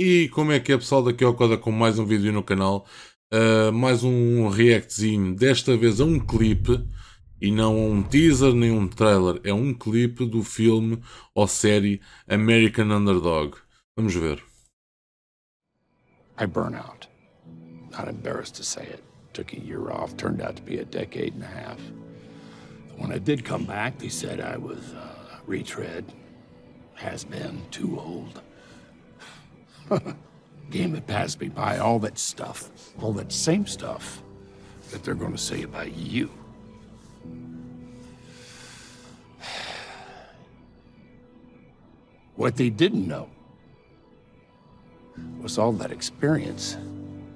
E como é que é pessoal daqui ao Coda com mais um vídeo no canal, uh, mais um reactzinho, desta vez a um clipe, e não um teaser nem um trailer, é um clipe do filme ou série American Underdog. Vamos ver. I burn out. Not embarrassed to say it. Took a year off, turned out to be a decade and a half. When I did come back, they said I was uh, retread, has been, too old. Game that passed me by, all that stuff, all that same stuff that they're going to say about you. What they didn't know was all that experience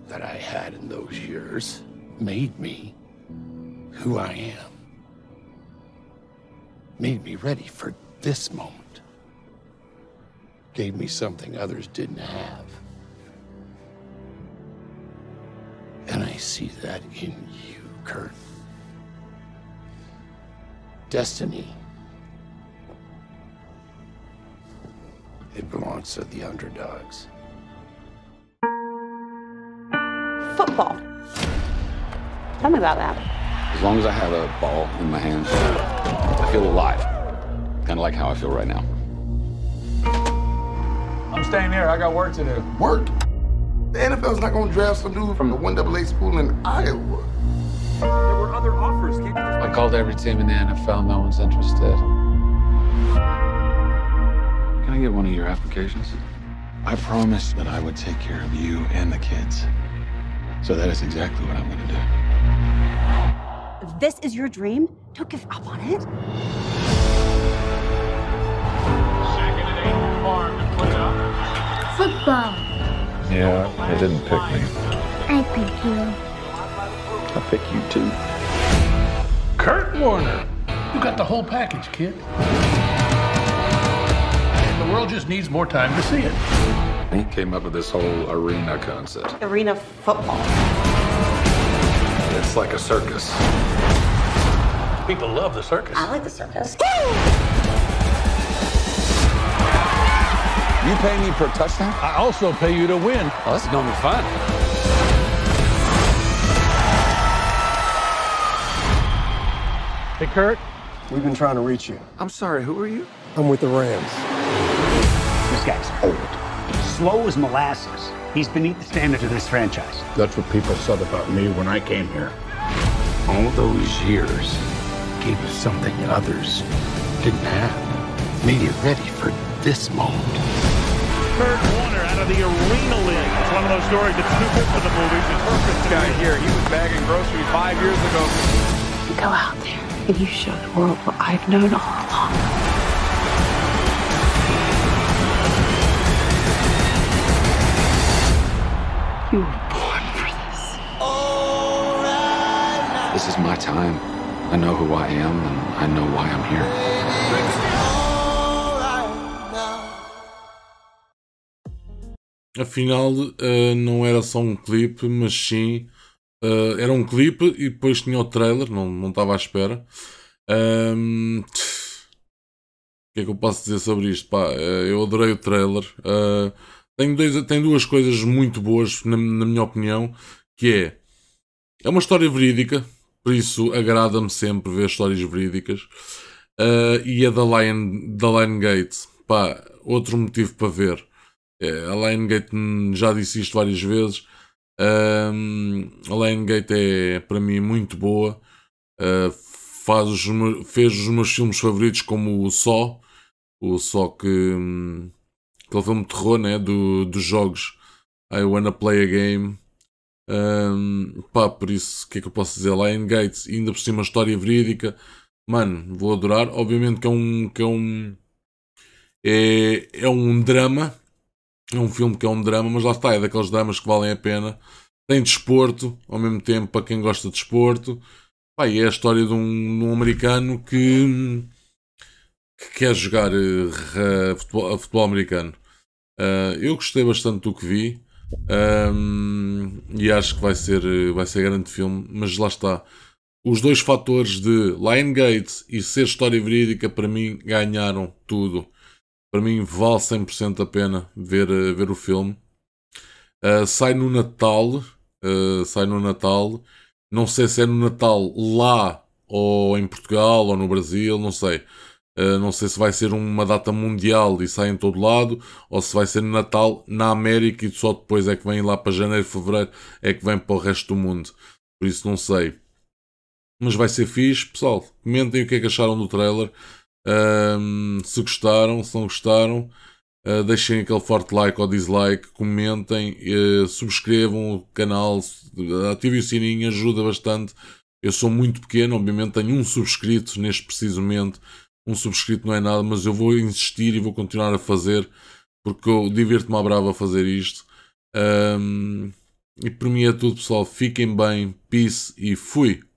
that I had in those years made me who I am. Made me ready for this moment gave me something others didn't have. And I see that in you, Kurt. Destiny. It belongs to the underdogs. Football. Tell me about that. As long as I have a ball in my hands, I feel alive. Kind of like how I feel right now. I'm staying here. I got work to do. Work? The NFL's not going to draft some dude from the 1AA school in Iowa. There were other offers. Can't you just... I called every team in the NFL. No one's interested. Can I get one of your applications? I promised that I would take care of you and the kids. So that is exactly what I'm going to do. If this is your dream, don't give up on it. Football. Yeah, they didn't pick me. I pick you. I pick you too. Kurt Warner. You got the whole package, kid. The world just needs more time to see it. He came up with this whole arena concept. Arena football. It's like a circus. People love the circus. I like the circus. You pay me per touchdown? I also pay you to win. Oh, this is gonna be fun. Hey, Kurt. We've been trying to reach you. I'm sorry, who are you? I'm with the Rams. This guy's old. Slow as molasses. He's beneath the standards of this franchise. That's what people said about me when I came here. All those years gave us something others didn't have. Made it ready for this moment. Kurt Warner out of the Arena League. It's one of those stories that's too good for the movies. It's perfect. This guy here, he was bagging groceries five years ago. Go out there and you show the world what I've known all along. You were born for this. This is my time. I know who I am and I know why I'm here. Afinal, uh, não era só um clipe, mas sim. Uh, era um clipe e depois tinha o trailer, não, não estava à espera. Um, o que é que eu posso dizer sobre isto? Pá, uh, eu adorei o trailer. tem, dois, tem duas coisas muito boas, na, na minha opinião, que é. É uma história verídica, por isso agrada-me sempre ver histórias verídicas. e a da Lion, da Lion Gate, pá, outro motivo para ver. É, a Liongate já disse isto várias vezes. Um, a Liongate é para mim muito boa. Uh, faz os, fez os meus filmes favoritos como o Só, o Só que um, aquele filme de terror né, do, dos jogos I Wanna Play a Game. Um, pá, por isso, o que é que eu posso dizer? Liongate, ainda por cima, história verídica, mano, vou adorar. Obviamente que é um, que é um, é, é um drama, é um filme que é um drama, mas lá está, é daqueles dramas que valem a pena. Tem desporto, ao mesmo tempo, para quem gosta de desporto. Pá, é a história de um, um americano que, que, quer jogar uh, futebol, futebol, americano. Uh, eu gostei bastante do que vi. Um, e acho que vai ser, vai ser grande filme, mas lá está. Os dois fatores de Lion e ser história verídica para mim ganharam tudo para mim vale 100% a pena ver, ver o filme. Uh, sai no Natal. Uh, sai no Natal. Não sei se é no Natal lá ou em Portugal ou no Brasil, não sei. Uh, não sei se vai ser uma data mundial e sai em todo lado, ou se vai ser no Natal na América e só depois é que vem lá para janeiro, fevereiro, é que vem para o resto do mundo. Por isso não sei. Mas vai ser fixe, pessoal. Comentem o que é que acharam do trailer. Se gostaram, se não gostaram. Uh, deixem aquele forte like ou dislike, comentem, uh, subscrevam o canal, ativem o sininho, ajuda bastante. Eu sou muito pequeno, obviamente tenho um subscrito neste preciso momento. Um subscrito não é nada, mas eu vou insistir e vou continuar a fazer porque eu divirto-me à brava a fazer isto. Um, e por mim é tudo, pessoal. Fiquem bem, peace e fui!